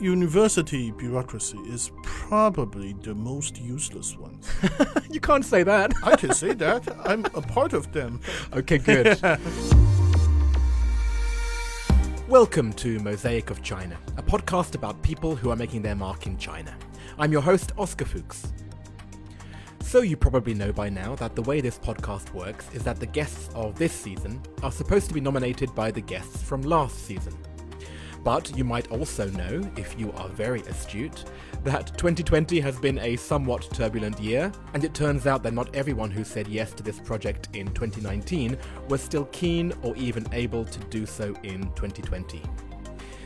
university bureaucracy is probably the most useless one. you can't say that. I can say that. I'm a part of them. Okay, good. Welcome to Mosaic of China, a podcast about people who are making their mark in China. I'm your host, Oscar Fuchs. So, you probably know by now that the way this podcast works is that the guests of this season are supposed to be nominated by the guests from last season. But you might also know, if you are very astute, that 2020 has been a somewhat turbulent year, and it turns out that not everyone who said yes to this project in 2019 was still keen or even able to do so in 2020.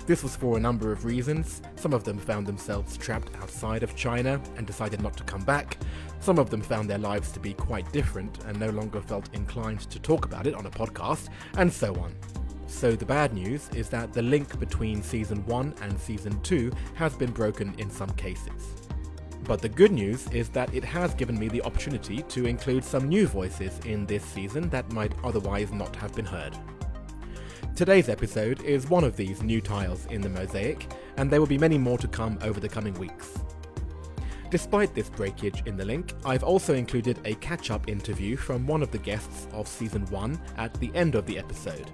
This was for a number of reasons. Some of them found themselves trapped outside of China and decided not to come back. Some of them found their lives to be quite different and no longer felt inclined to talk about it on a podcast, and so on. So the bad news is that the link between season 1 and season 2 has been broken in some cases. But the good news is that it has given me the opportunity to include some new voices in this season that might otherwise not have been heard. Today's episode is one of these new tiles in the mosaic, and there will be many more to come over the coming weeks. Despite this breakage in the link, I've also included a catch up interview from one of the guests of season 1 at the end of the episode,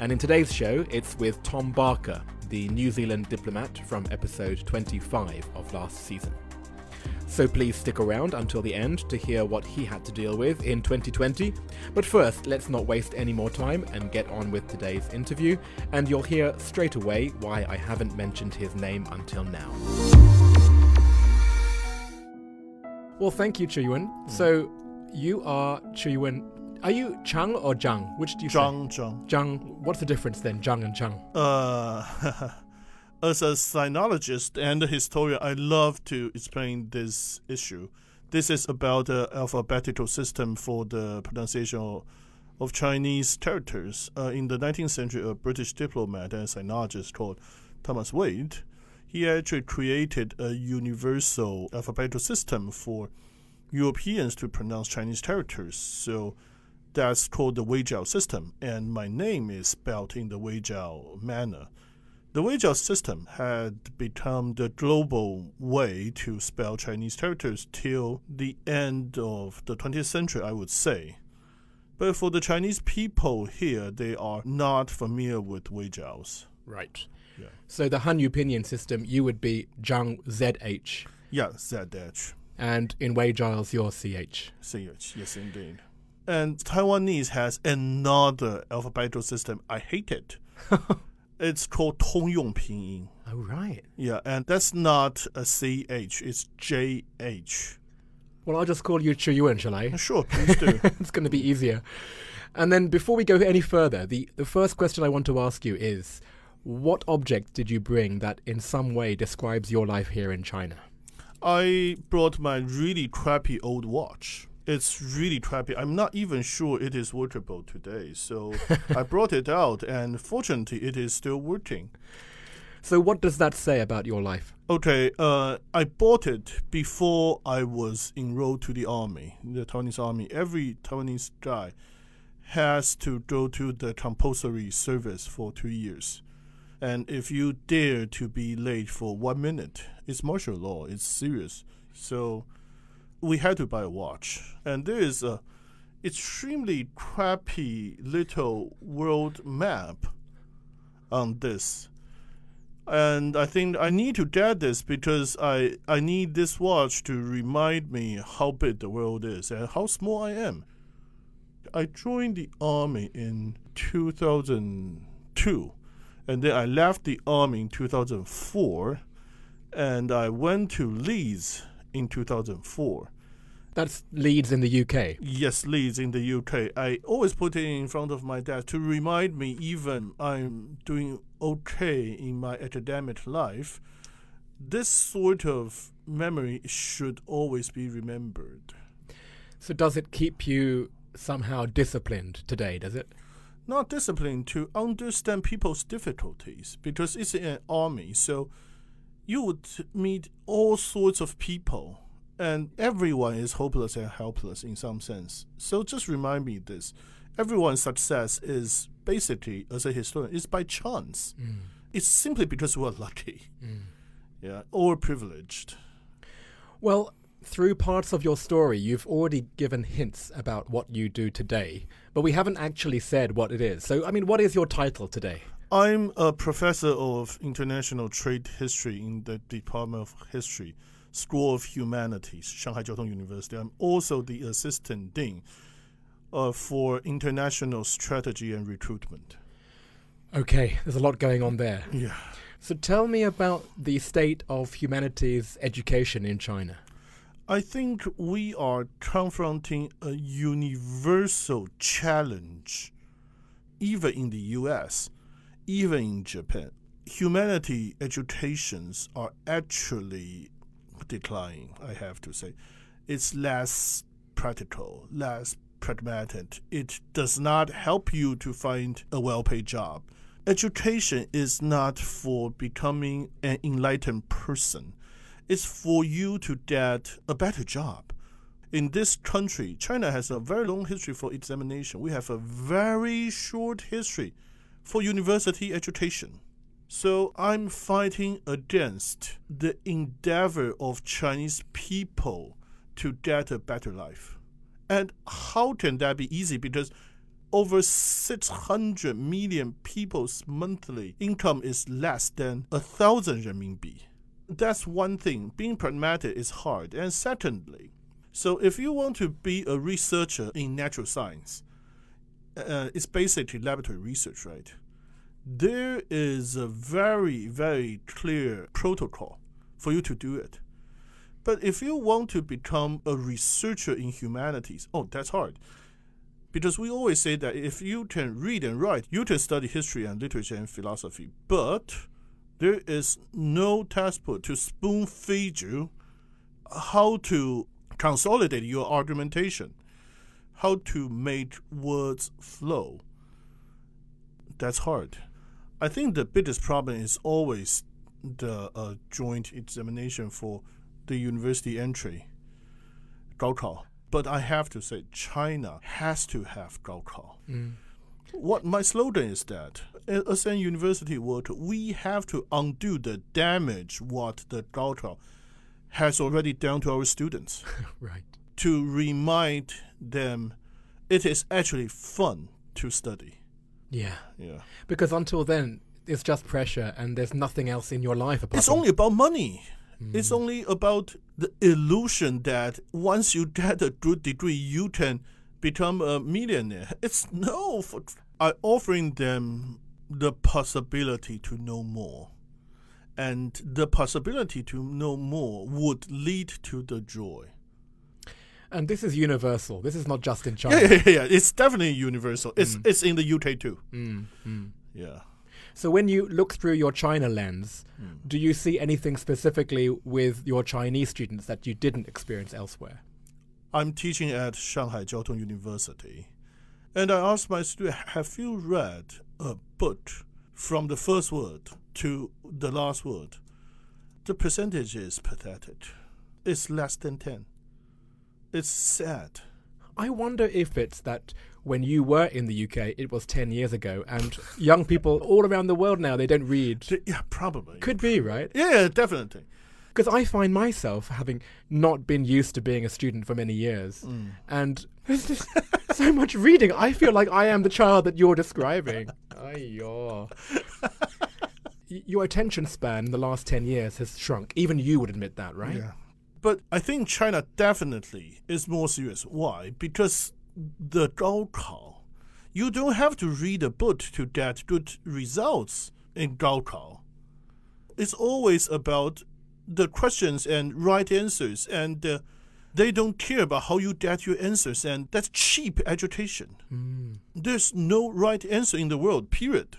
and in today's show, it's with Tom Barker, the New Zealand diplomat from episode 25 of last season. So please stick around until the end to hear what he had to deal with in 2020. But first, let's not waste any more time and get on with today's interview, and you'll hear straight away why I haven't mentioned his name until now. Well, thank you, Chuyuan. Mm. So, you are Chuyuan are you Chang or Zhang? Which do you Zhang, say? Zhang. Zhang. What's the difference then, Zhang and Chang? Uh, as a sinologist and a historian, I love to explain this issue. This is about the alphabetical system for the pronunciation of Chinese characters. Uh, in the 19th century, a British diplomat and sinologist called Thomas Wade, he actually created a universal alphabetical system for Europeans to pronounce Chinese characters. So that's called the Wade-Giles system, and my name is spelled in the Wade-Giles manner. The Wade-Giles system had become the global way to spell Chinese characters till the end of the 20th century, I would say. But for the Chinese people here, they are not familiar with Wade-Giles. Right. Yeah. So the Hanyu pinyin system, you would be Zhang ZH. Yeah, ZH. And in Wade-Giles, you're CH. CH, yes, indeed. And Taiwanese has another alphabetical system. I hate it. it's called Tongyong Pinyin. Oh, right. Yeah, and that's not a CH, it's JH. Well, I'll just call you Chuyuan, shall I? Sure, please do. it's going to be easier. And then before we go any further, the, the first question I want to ask you is what object did you bring that in some way describes your life here in China? I brought my really crappy old watch it's really crappy. I'm not even sure it is workable today. So I brought it out, and fortunately, it is still working. So what does that say about your life? Okay, uh, I bought it before I was enrolled to the army, the Taiwanese army. Every Taiwanese guy has to go to the compulsory service for two years. And if you dare to be late for one minute, it's martial law. It's serious. So we had to buy a watch, and there is a extremely crappy little world map on this. And I think I need to get this because I, I need this watch to remind me how big the world is and how small I am. I joined the army in 2002, and then I left the army in 2004, and I went to Leeds in 2004. That's Leeds in the UK. Yes, Leeds in the UK. I always put it in front of my desk to remind me, even I'm doing okay in my academic life, this sort of memory should always be remembered. So, does it keep you somehow disciplined today? Does it? Not disciplined to understand people's difficulties because it's an army. So, you would meet all sorts of people and everyone is hopeless and helpless in some sense. So just remind me this. Everyone's success is basically, as a historian, is by chance. Mm. It's simply because we're lucky. Mm. Yeah, or privileged. Well, through parts of your story, you've already given hints about what you do today, but we haven't actually said what it is. So, I mean, what is your title today? I'm a professor of international trade history in the Department of History, School of Humanities, Shanghai Jiao Tong University. I'm also the assistant dean uh, for international strategy and recruitment. Okay, there's a lot going on there. Yeah. So, tell me about the state of humanities education in China. I think we are confronting a universal challenge, even in the US, even in Japan. Humanity educations are actually declining, I have to say. It's less practical, less pragmatic. It does not help you to find a well paid job. Education is not for becoming an enlightened person it's for you to get a better job. In this country, China has a very long history for examination. We have a very short history for university education. So I'm fighting against the endeavor of Chinese people to get a better life. And how can that be easy? Because over 600 million people's monthly income is less than a thousand renminbi that's one thing. Being pragmatic is hard. And secondly, so if you want to be a researcher in natural science, uh, it's basically laboratory research, right? There is a very, very clear protocol for you to do it. But if you want to become a researcher in humanities, oh, that's hard. Because we always say that if you can read and write, you can study history and literature and philosophy. But there is no textbook to spoon feed you how to consolidate your argumentation, how to make words flow. That's hard. I think the biggest problem is always the uh, joint examination for the university entry, 高考. But I have to say, China has to have 高考. Mm. What my slogan is that as a university world, we have to undo the damage what the Gaokao has already done to our students. right. To remind them it is actually fun to study. Yeah. Yeah. Because until then, it's just pressure and there's nothing else in your life apart It's only about money. Mm. It's only about the illusion that once you get a good degree, you can become a millionaire. It's no. For, I offering them the possibility to know more. And the possibility to know more would lead to the joy. And this is universal. This is not just in China. Yeah, yeah, yeah. It's definitely universal. It's Mm. it's in the UK too. Mm, mm. Yeah. So when you look through your China lens, Mm. do you see anything specifically with your Chinese students that you didn't experience elsewhere? I'm teaching at Shanghai Jiao Tong University, and I asked my student, "Have you read a book from the first word to the last word?" The percentage is pathetic. It's less than ten. It's sad. I wonder if it's that when you were in the UK, it was 10 years ago, and young people all around the world now, they don't read. Yeah, probably. Could be, right? Yeah, definitely. Because I find myself having not been used to being a student for many years, Mm. and there's just so much reading. I feel like I am the child that you're describing. Ayo. Your attention span in the last 10 years has shrunk. Even you would admit that, right? Yeah. But I think China definitely is more serious. Why? Because the Gaokao, you don't have to read a book to get good results in Gaokao. It's always about the questions and right answers, and uh, they don't care about how you get your answers, and that's cheap education. Mm. There's no right answer in the world, period.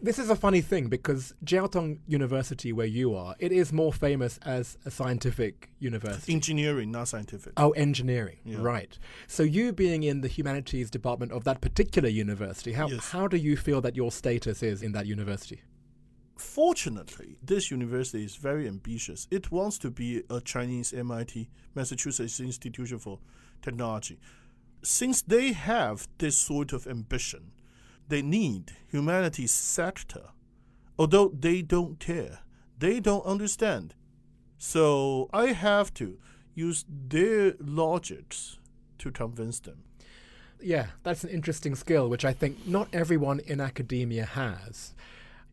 This is a funny thing because Jiaotong University, where you are, it is more famous as a scientific university. Engineering, not scientific. Oh, engineering, Yeah. right. So you being in the humanities department of that particular university, how, Yes. how do you feel that your status is in that university? Fortunately, this university is very ambitious. It wants to be a Chinese MIT, Massachusetts Institution for Technology. Since they have this sort of ambition, they need humanity's sector. Although they don't care, they don't understand. So I have to use their logics to convince them. Yeah, that's an interesting skill, which I think not everyone in academia has.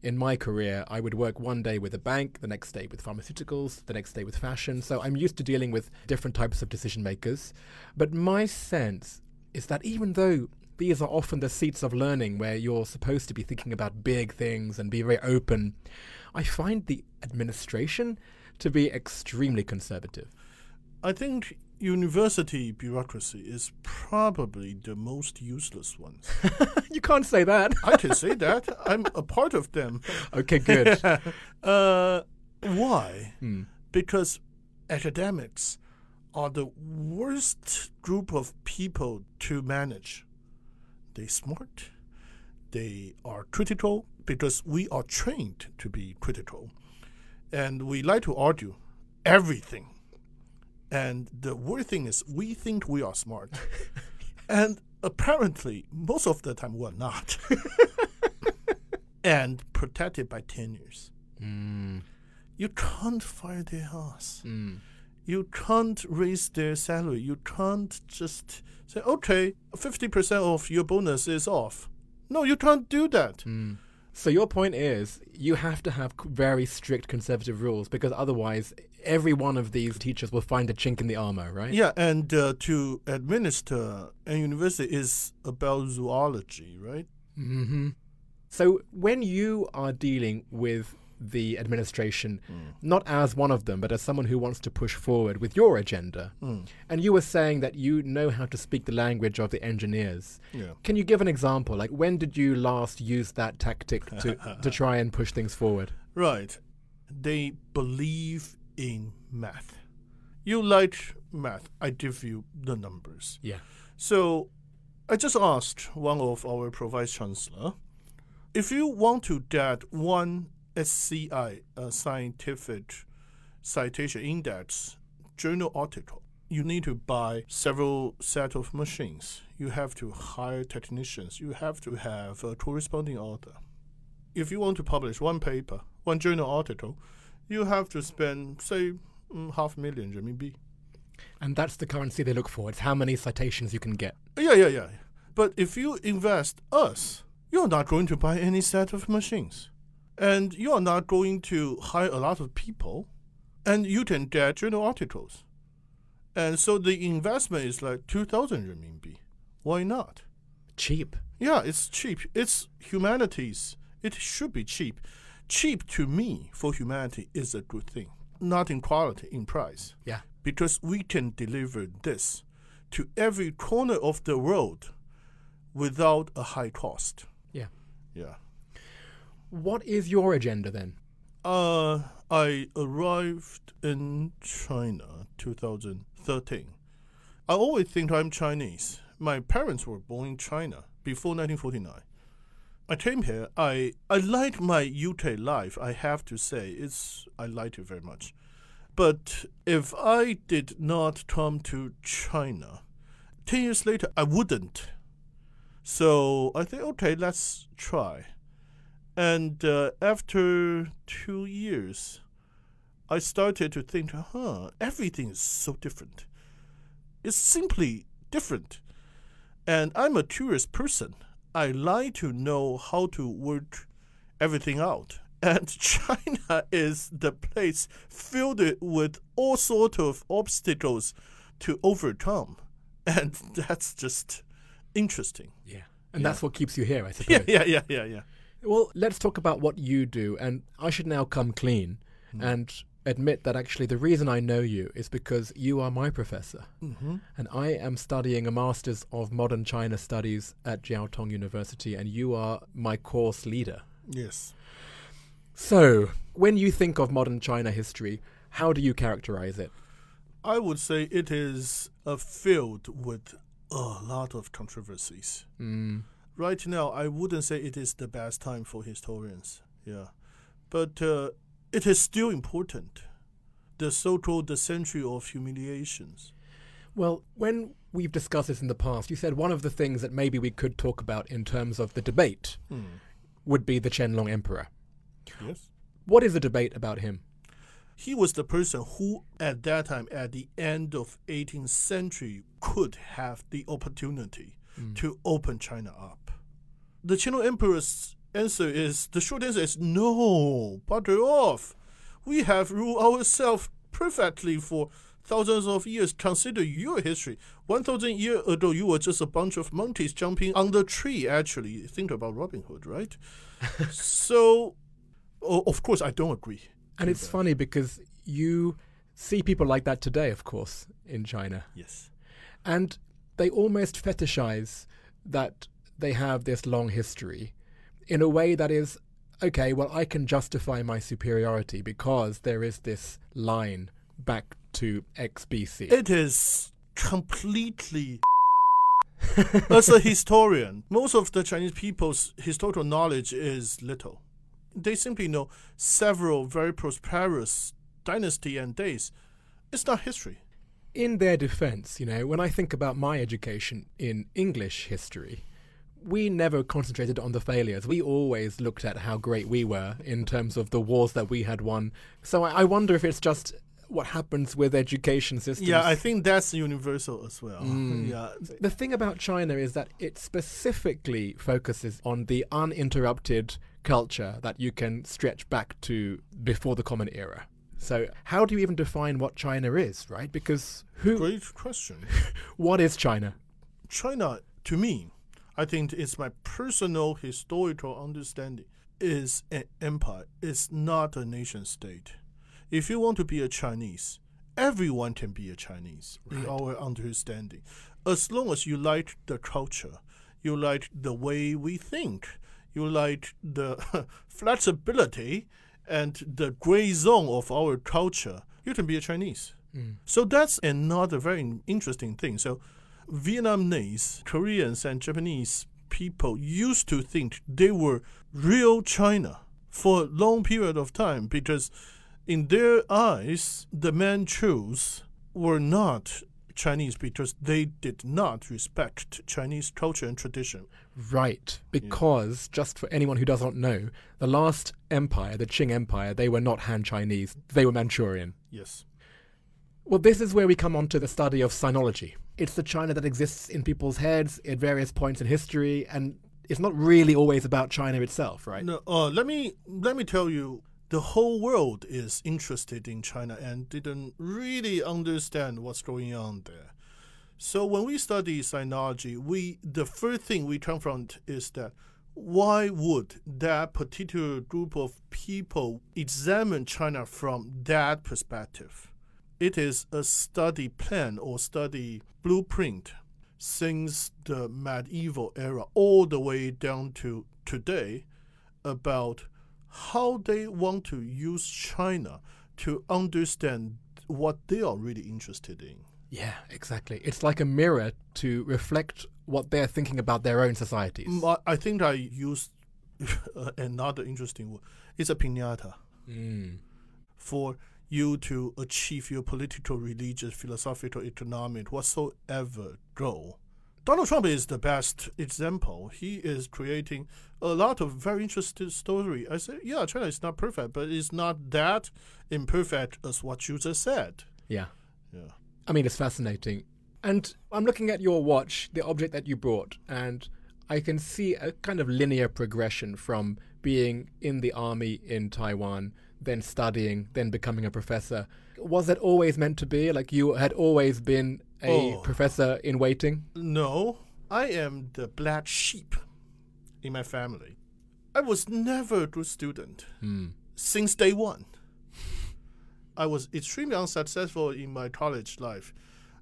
In my career, I would work one day with a bank, the next day with pharmaceuticals, the next day with fashion. So I'm used to dealing with different types of decision makers. But my sense is that even though these are often the seats of learning where you're supposed to be thinking about big things and be very open, I find the administration to be extremely conservative. I think university bureaucracy is probably the most useless one. you can't say that. I can say that. I'm a part of them. Okay, good. uh, why? Hmm. Because academics are the worst group of people to manage. They smart. They are critical because we are trained to be critical. And we like to argue everything. And the weird thing is, we think we are smart. and apparently, most of the time, we're not. and protected by tenures. Mm, You can't fire their ass. mm. You can't raise their salary. You can't just say, okay, 50% of your bonus is off. No, you can't do that. Mm. So your point is you have to have very strict conservative rules because otherwise every one of these teachers will find a chink in the armor, right? Yeah, and uh, to administer a university is about zoology, right? hmm So when you are dealing with the administration, not as one of them, but as someone who wants to push forward with your agenda, Mm. and you were saying that you know how to speak the language of the engineers. Yeah. Can you give an example? Like when did you last use that tactic to, to try and push things forward? Right. They believe in math. You like math, I give you the numbers. Yeah. So I just asked one of our vice chancellor if you want to get one SCI, a scientific citation index journal article, you need to buy several set of machines. You have to hire technicians. You have to have a corresponding author. If you want to publish one paper, one journal article, you have to spend, say, mm, half a million RMB. And that's the currency they look for. It's how many citations you can get. Yeah, yeah, yeah. But if you invest us, you're not going to buy any set of machines. And you're not going to hire a lot of people. And you can get journal articles. And so the investment is like 2,000 renminbi. Why not? Cheap. Yeah, it's cheap. It's humanities. It should be cheap. Cheap to me for humanity is a good thing, not in quality, in price. Yeah. Because we can deliver this to every corner of the world without a high cost. Yeah. Yeah. What is your agenda then? Uh, I arrived in China 2013. I always think I'm Chinese. My parents were born in China before 1949. I came here. I I like my UK life. I have to say, it's I like it very much. But if I did not come to China, ten years later, I wouldn't. So I think, okay, let's try. And uh, after two years, I started to think, huh, everything is so different. It's simply different. And I'm a curious person. I like to know how to work everything out. And China is the place filled with all sort of obstacles to overcome. And that's just interesting. Yeah. And Yeah. that's what keeps you here, I suppose. Yeah, yeah, yeah, yeah, yeah. Well, let's talk about what you do. And I should now come clean Hmm. and admit that actually the reason I know you is because you are my professor. Mm-hmm. And I am studying a Master's of Modern China Studies at Jiao Tong University, and you are my course leader. Yes. So, when you think of modern China history, how do you characterize it? I would say it is a field with a lot of controversies. Mm, Right now, I wouldn't say it is the best time for historians. Yeah. But uh, it is still important. The so called the century of humiliations. well, when we've discussed this in the past, you said one of the things that maybe we could talk about in terms of the debate Hmm. would be the Qianlong Emperor. Yes. What is the debate about him? He was the person who, at that time, at the end of 18th century, could have the opportunity to open China up. The Qing Emperor's answer is the short answer is no, butter off. We have ruled ourselves perfectly for thousands of years. Consider your history. 1,000 years ago, you were just a bunch of monkeys jumping on the tree, actually. Think about Robin Hood, right? so, o- of course, I don't agree. And it's funny because you see people like that today, of course, in China. Yes. And they almost fetishize that they have this long history in a way that is okay, well, I can justify my superiority because there is this line back to XBC. It is completely. As a historian, most of the Chinese people's historical knowledge is little. They simply know several very prosperous dynasty and days. It's not history. in their defense, you know, when I think about my education in English history, we never concentrated on the failures. We always looked at how great we were in terms of the wars that we had won. So I, I wonder if it's just what happens with education systems. Yeah, I think that's universal as well. Mm. Yeah, the thing about China is that it specifically focuses on the uninterrupted culture that you can stretch back to before the Common Era. So how do you even define what China is, right? Because who, great question. what is China? China, to me, I think it's my personal historical understanding, is an empire. It's not a nation state. If you want to be a Chinese, everyone can be a Chinese in our understanding. As long as you like the culture, you like the way we think, you like the flexibility and the gray zone of our culture, you can be a Chinese. Mm. So that's another very interesting thing. So Vietnamese, Koreans, and Japanese people used to think they were real China for a long period of time because in their eyes, the Manchus were not Chinese because they did not respect Chinese culture and tradition. Right, because just for anyone who does not know, the last empire, the Qing Empire, they were not Han Chinese, they were Manchurian. Yes. Well, this is where we come on to the study of sinology. It's the China that exists in people's heads at various points in history, and it's not really always about China itself, right? No, uh, let me let me tell you, the whole world is interested in China and didn't really understand what's going on there. So when we study sinology, we the first thing we confront is that why would that particular group of people examine China from that perspective? It is a study plan or study blueprint since the medieval era all the way down to today about how they want to use China to understand what they are really interested in. Yeah, exactly. It's like a mirror to reflect what they're thinking about their own societies. Mm, I- I think I used another interesting word. It's a pinata Mm. for you to achieve your political, religious, philosophical, economic, whatsoever goal. Donald Trump is the best example. He is creating a lot of very interesting story. I say, yeah, China is not perfect, but it's not that imperfect as what you just said. Yeah. Yeah. I mean, it's fascinating. And I'm looking at your watch, the object that you brought, and I can see a kind of linear progression from being in the army in Taiwan, then studying, then becoming a professor. Was it always meant to be? Like you had always been a Oh. professor in waiting? No, I am the black sheep in my family. I was never a good student Hmm. since day one. I was extremely unsuccessful in my college life.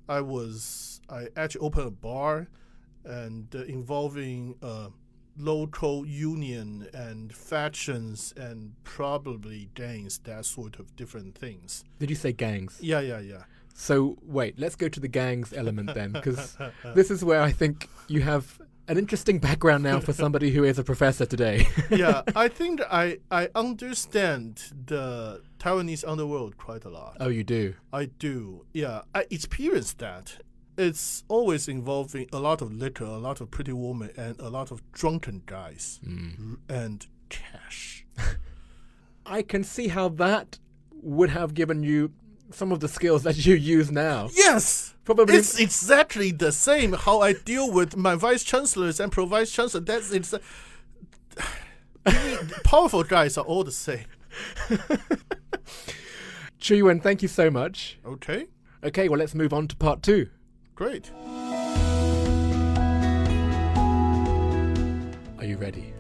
I was I actually opened a bar and uh, involving uh, local union and factions and probably gangs, that sort of different things. Did you say gangs? Yeah, yeah, yeah. So wait, let's go to the gangs element then, because this is where I think you have an interesting background now for somebody who is a professor today. yeah, I think I I understand the Taiwanese underworld quite a lot. oh, you do. I do. Yeah, I experienced that. It's always involving a lot of liquor, a lot of pretty women, and a lot of drunken guys. R- and cash. I can see how that would have given you some of the skills that you use now. Yes, Probably it's exactly the same how I deal with my vice chancellors and pro vice chancellor. That's it's. Uh, powerful guys are all the same. Chu Yuan, thank you so much. Okay, Okay, well let's move on to part two. Great. Are you ready?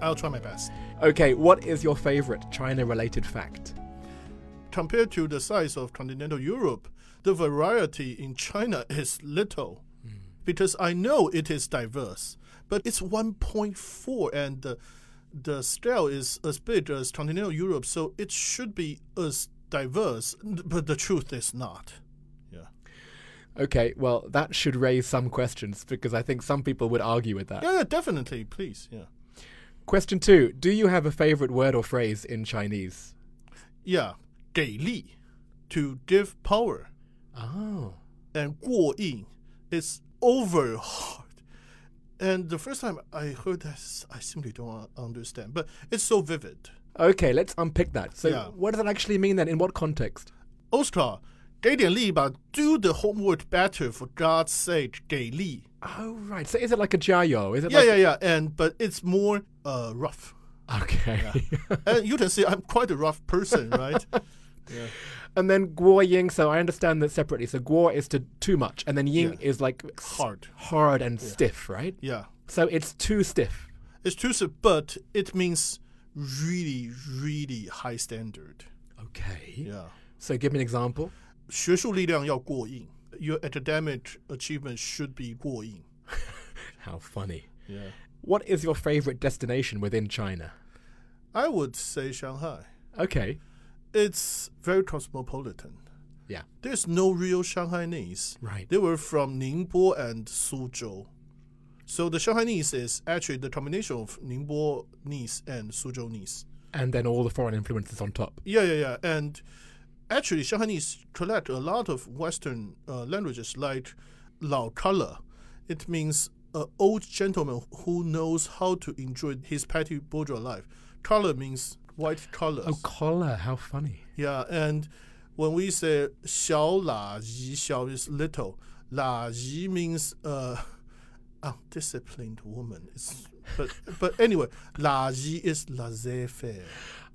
I'll try my best. Okay, what is your favorite China related fact? Compared to the size of continental Europe, the variety in China is little. Hmm. Because I know it is diverse, but it's 1.4 and the, the scale is as big as continental Europe, so it should be as diverse, but the truth is not. Yeah. Okay, well, that should raise some questions because I think some people would argue with that. Yeah, yeah, definitely, please. Yeah. Question two Do you have a favorite word or phrase in Chinese? Yeah. 给力, to give power. Oh. and 过硬 is over hard. And the first time I heard this, I simply don't un- understand. But it's so vivid. Okay, let's unpick that. So, Yeah. what does that actually mean then? In what context? Oscar, 给点力吧, do the homework better for God's sake, 给力. Oh, right. So, is it like a jiao? Is it Yeah, like yeah, yeah. And but it's more uh, rough. Okay. and you can see I'm quite a rough person, right? yeah. and then guo ying. So, I understand that separately. So, guo is to too much, and then ying Yeah. is like Hard. hard and stiff, right? Yeah. So, it's too stiff. It's true, sir, but it means really, really high standard. Okay. Yeah. So, give me an example. 学术力量要过硬. Your academic achievement should be 过硬. How funny. Yeah. What is your favorite destination within China? I would say Shanghai. Okay. It's very cosmopolitan. Yeah. There's no real Shanghainese. Right. They were from Ningbo and Suzhou. So the Shanghainese is actually the combination of Ningbo-nese and Suzhou-nese. And then all the foreign influences on top. Yeah, yeah, yeah. And actually Shanghainese collect a lot of Western uh, languages like Lao Color. It means an old gentleman who knows how to enjoy his petty bourgeois life. Color means white collar. Oh, color! How funny. Yeah, and when we say "xiao la yi," "xiao" is little. "La yi" means uh, undisciplined woman. It's, but but anyway, "la yi" is laissez-faire.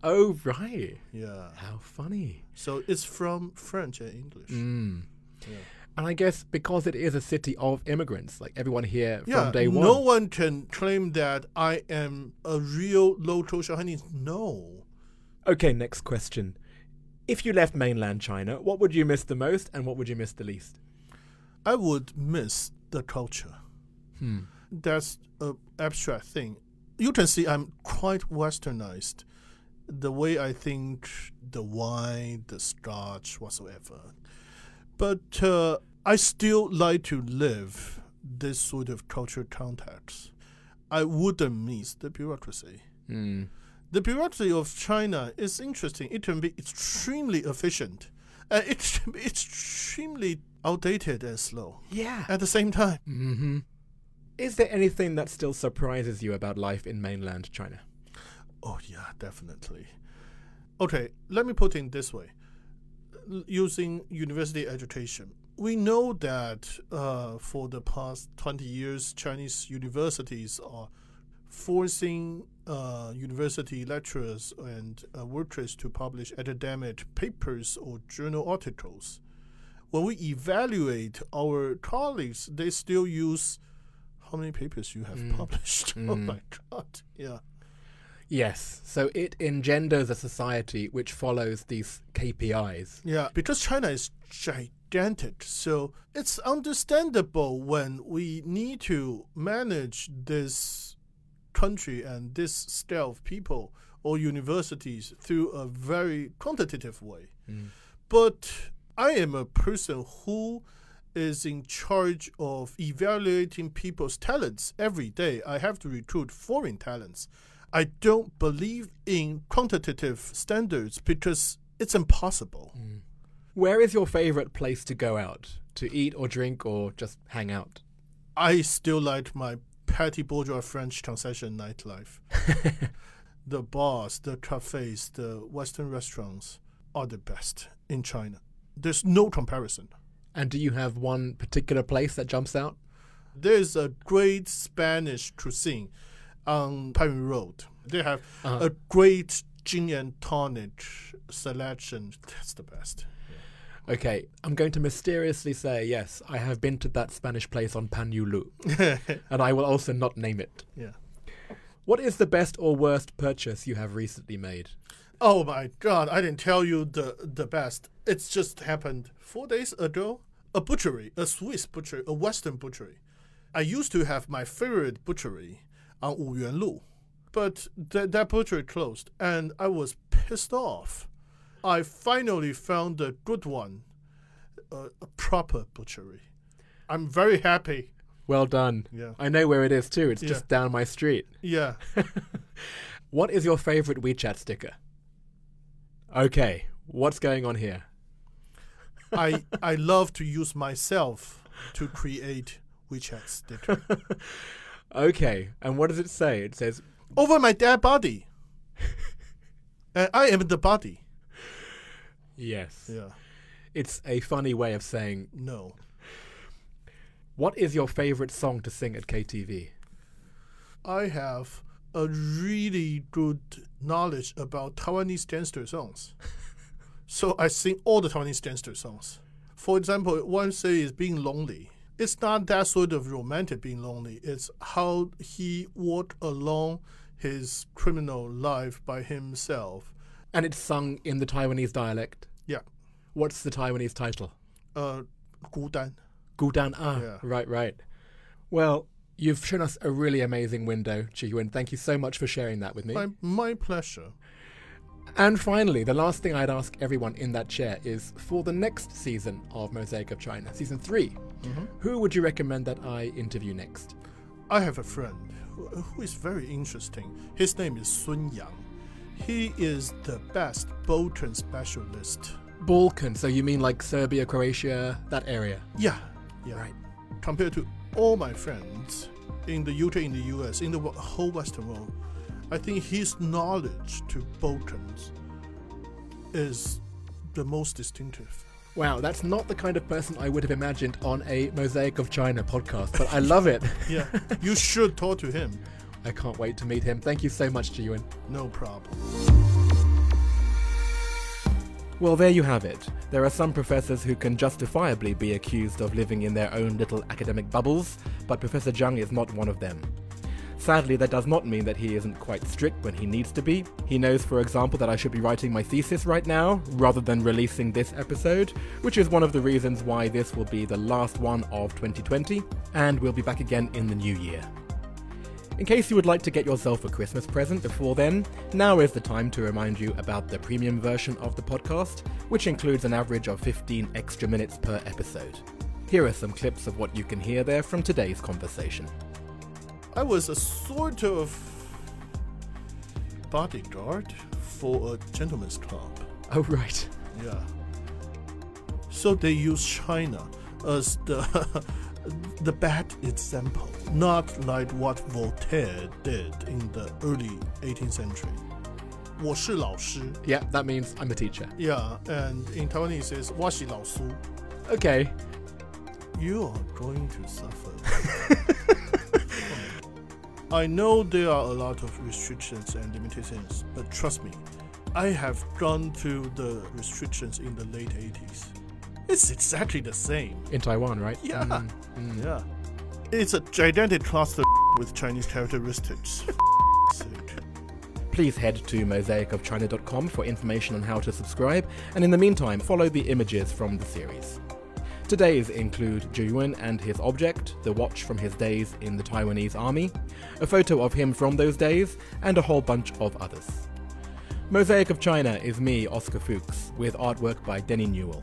Oh, right. Yeah. How funny. So it's from French and English. Mm. Yeah. And I guess because it is a city of immigrants, like everyone here Yeah, from day one. no one can claim that I am a real local Shanghainese. No. Okay, next question. If you left mainland China, what would you miss the most and what would you miss the least? I would miss the culture. Hmm. That's a abstract thing. You can see I'm quite westernized. The way I think, the wine, the starch, whatsoever. But uh, I still like to live this sort of cultural context. I wouldn't miss the bureaucracy. Hmm. The bureaucracy of China is interesting. It can be extremely efficient. Uh, it can be extremely outdated and slow Yeah. at the same time. hmm Is there anything that still surprises you about life in mainland China? Oh, yeah, definitely. Okay, let me put it in this way. Using university education, we know that uh, for the past 20 years, Chinese universities are forcing uh, university lecturers and uh, workers to publish academic papers or journal articles. When we evaluate our colleagues, they still use how many papers you have Mm. published. Oh Mm. my god! Yeah. Yes. So it engenders a society which follows these KPIs. Yeah, because China is gigantic, so it's understandable when we need to manage this country and this scale of people or universities through a very quantitative way. Mm. But I am a person who is in charge of evaluating people's talents every day. I have to recruit foreign talents. I don't believe in quantitative standards because it's impossible. Mm. Where is your favorite place to go out? To eat or drink or just hang out? I still like my petty bourgeois French concession nightlife. the bars, the cafes, the Western restaurants are the best in China. There's no comparison. And do you have one particular place that jumps out? There's a great Spanish cuisine on Pine Road. They have Uh-huh. a great gin and tonic selection. That's the best. Okay, I'm going to mysteriously say yes, I have been to that Spanish place on Pan Yu Lu, and I will also not name it. yeah. What is the best or worst purchase you have recently made? Oh my god, I didn't tell you the the best. It's just happened four days ago. A butchery, a Swiss butchery, a Western butchery. I used to have my favorite butchery on Wuyuan Lu, but th- that butchery closed, and I was pissed off. I finally found a good one, a, a proper butchery. I'm very happy. Well done. Yeah. I know where it is too. It's Yeah. just down my street. Yeah. What is your favorite WeChat sticker? Okay, what's going on here? I I love to use myself to create WeChat sticker. Okay, and what does it say? It says, over my dead body. and uh, I am the body. yes. Yeah. It's a funny way of saying, No. what is your favorite song to sing at KTV? I have a really good knowledge about Taiwanese gangster songs. so I sing all the Taiwanese gangster songs. For example, one say is being lonely. It's not that sort of romantic being lonely. It's how he walked along his criminal life by himself. And it's sung in the Taiwanese dialect. Yeah. What's the Taiwanese title? Uh, 孤单. Gudan Ah. Yeah. Right, right. Well, you've shown us a really amazing window, Chi Yuen. Thank you so much for sharing that with me. My, my pleasure. And finally, the last thing I'd ask everyone in that chair is for the next season of Mosaic of China, season 3 who would you recommend that I interview next? I have a friend who, is very interesting. His name is Sun Yang. He is the best Balkan specialist. Balkan, so you mean like Serbia, Croatia, that area? Yeah, yeah. Right. Compared to all my friends in the UK, in the US, in the whole Western world, I think his knowledge to Balkans is the most distinctive. Wow, that's not the kind of person I would have imagined on a Mosaic of China podcast, but I love it. Yeah, you should talk to him. I can't wait to meet him. Thank you so much, Jiwin. No problem. Well, there you have it. There are some professors who can justifiably be accused of living in their own little academic bubbles, but Professor Zhang is not one of them. Sadly, that does not mean that he isn't quite strict when he needs to be. He knows, for example, that I should be writing my thesis right now, rather than releasing this episode, which is one of the reasons why this will be the last one of 2020, and we'll be back again in the new year. In case you would like to get yourself a Christmas present before then, now is the time to remind you about the premium version of the podcast, which includes an average of 15 extra minutes per episode. Here are some clips of what you can hear there from today's conversation. I was a sort of bodyguard for a gentleman's club. Oh, right. Yeah. So they use China as the the bad example, not like what Voltaire did in the early 18th century. 我是老师. Yeah, that means I'm a teacher. Yeah, and in Taiwanese it's 我是老师. Okay. You are going to suffer. I know there are a lot of restrictions and limitations, but trust me, I have gone through the restrictions in the late 80s. It's exactly the same. In Taiwan, right? Yeah. Mm, mm. Yeah. It's a gigantic cluster with Chinese characteristics. Please head to mosaicofchina.com for information on how to subscribe, and in the meantime, follow the images from the series. Today's include Juyuan and his object, the watch from his days in the Taiwanese army, a photo of him from those days, and a whole bunch of others. Mosaic of China is me, Oscar Fuchs, with artwork by Denny Newell.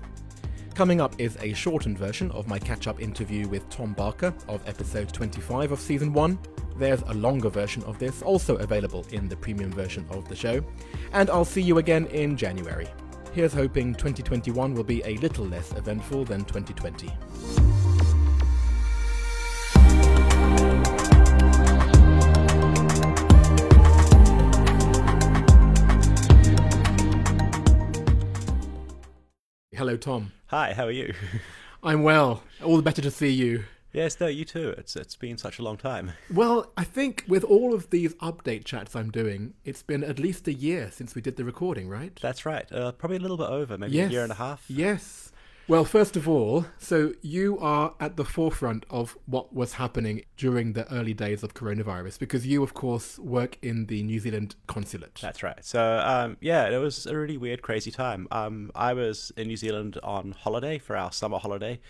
Coming up is a shortened version of my catch up interview with Tom Barker of episode 25 of season 1. There's a longer version of this also available in the premium version of the show. And I'll see you again in January. Here's hoping 2021 will be a little less eventful than 2020. Hello, Tom. Hi, how are you? I'm well. All the better to see you yes, no, you too. It's it's been such a long time. Well, I think with all of these update chats I'm doing, it's been at least a year since we did the recording, right? That's right. Uh, probably a little bit over, maybe yes. a year and a half. Yes. Well, first of all, so you are at the forefront of what was happening during the early days of coronavirus because you, of course, work in the New Zealand consulate. That's right. So, um, yeah, it was a really weird, crazy time. Um, I was in New Zealand on holiday for our summer holiday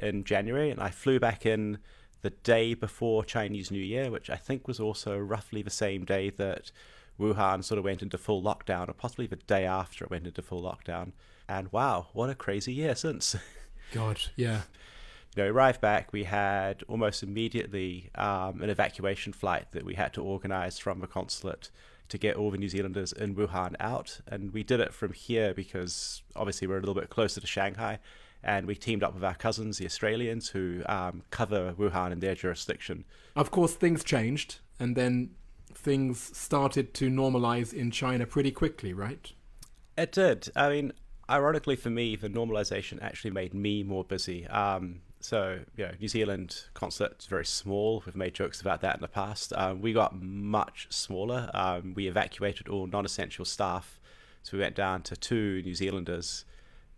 in January, and I flew back in the day before Chinese New Year, which I think was also roughly the same day that Wuhan sort of went into full lockdown, or possibly the day after it went into full lockdown. And wow, what a crazy year since. God, yeah. You know, arrived back, we had almost immediately um, an evacuation flight that we had to organise from the consulate to get all the New Zealanders in Wuhan out. And we did it from here because obviously we're a little bit closer to Shanghai. And we teamed up with our cousins, the Australians, who um, cover Wuhan in their jurisdiction. Of course, things changed, and then things started to normalize in China pretty quickly, right? It did. I mean, ironically for me, the normalization actually made me more busy. Um, so, you know, New Zealand is very small. We've made jokes about that in the past. Um, we got much smaller. Um, we evacuated all non essential staff. So we went down to two New Zealanders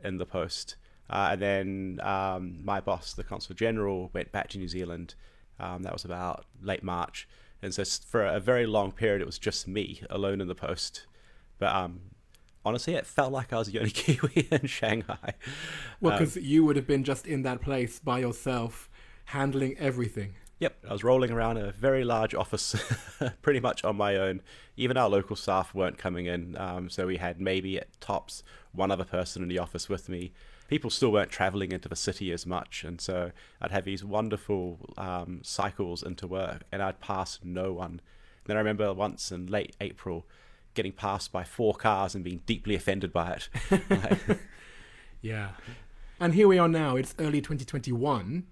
in the post. Uh, and then um, my boss, the consul general, went back to New Zealand. Um, that was about late March. And so for a very long period, it was just me alone in the post. But um, honestly, it felt like I was the only Kiwi in Shanghai. Well, Um, because you would have been just in that place by yourself, handling everything. Yep, I was rolling around a very large office, pretty much on my own. Even our local staff weren't coming in, um, so we had maybe at tops one other person in the office with me. People still weren't traveling into the city as much, and so I'd have these wonderful um, cycles into work, and I'd pass no one. Then I remember once in late April getting passed by four cars and being deeply offended by it. Yeah. And here we are now. It's early 2021.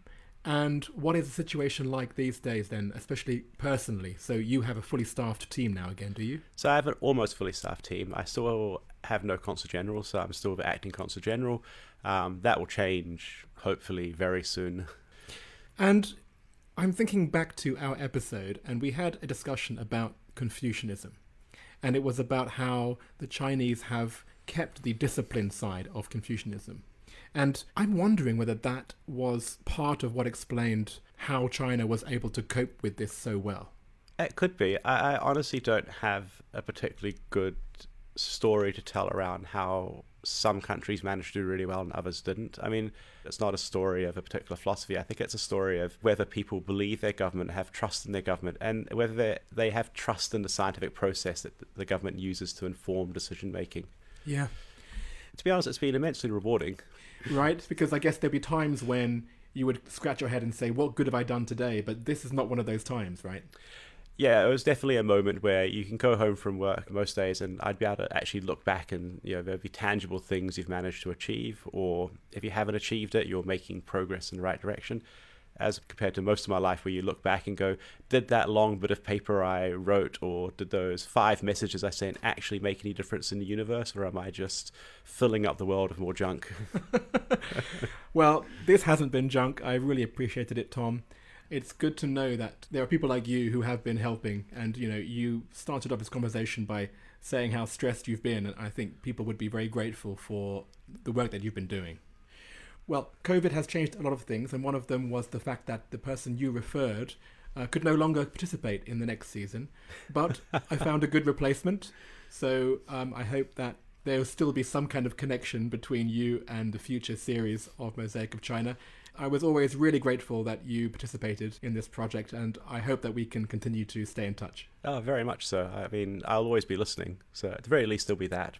And what is the situation like these days then, especially personally? So you have a fully staffed team now again, do you? So I have an almost fully staffed team. I still have no consul general, so I'm still the acting consul general. Um, that will change hopefully very soon. And I'm thinking back to our episode, and we had a discussion about Confucianism. And it was about how the Chinese have kept the discipline side of Confucianism. And I'm wondering whether that was part of what explained how China was able to cope with this so well. It could be. I, I honestly don't have a particularly good story to tell around how some countries managed to do really well and others didn't. I mean, it's not a story of a particular philosophy. I think it's a story of whether people believe their government, have trust in their government, and whether they they have trust in the scientific process that the government uses to inform decision making. Yeah. To be honest, it's been immensely rewarding. Right? Because I guess there'd be times when you would scratch your head and say, "What good have I done today?" But this is not one of those times, right? Yeah, it was definitely a moment where you can go home from work most days, and I'd be able to actually look back and you know there'd be tangible things you've managed to achieve, or if you haven't achieved it, you're making progress in the right direction. As compared to most of my life, where you look back and go, did that long bit of paper I wrote, or did those five messages I sent actually make any difference in the universe, or am I just filling up the world with more junk? Well, this hasn't been junk. I really appreciated it, Tom. It's good to know that there are people like you who have been helping, and you know, you started off this conversation by saying how stressed you've been, and I think people would be very grateful for the work that you've been doing. Well, COVID has changed a lot of things, and one of them was the fact that the person you referred uh, could no longer participate in the next season. But I found a good replacement, so um, I hope that there will still be some kind of connection between you and the future series of Mosaic of China. I was always really grateful that you participated in this project, and I hope that we can continue to stay in touch. oh, very much so. I mean, I'll always be listening, so at the very least, there'll be that.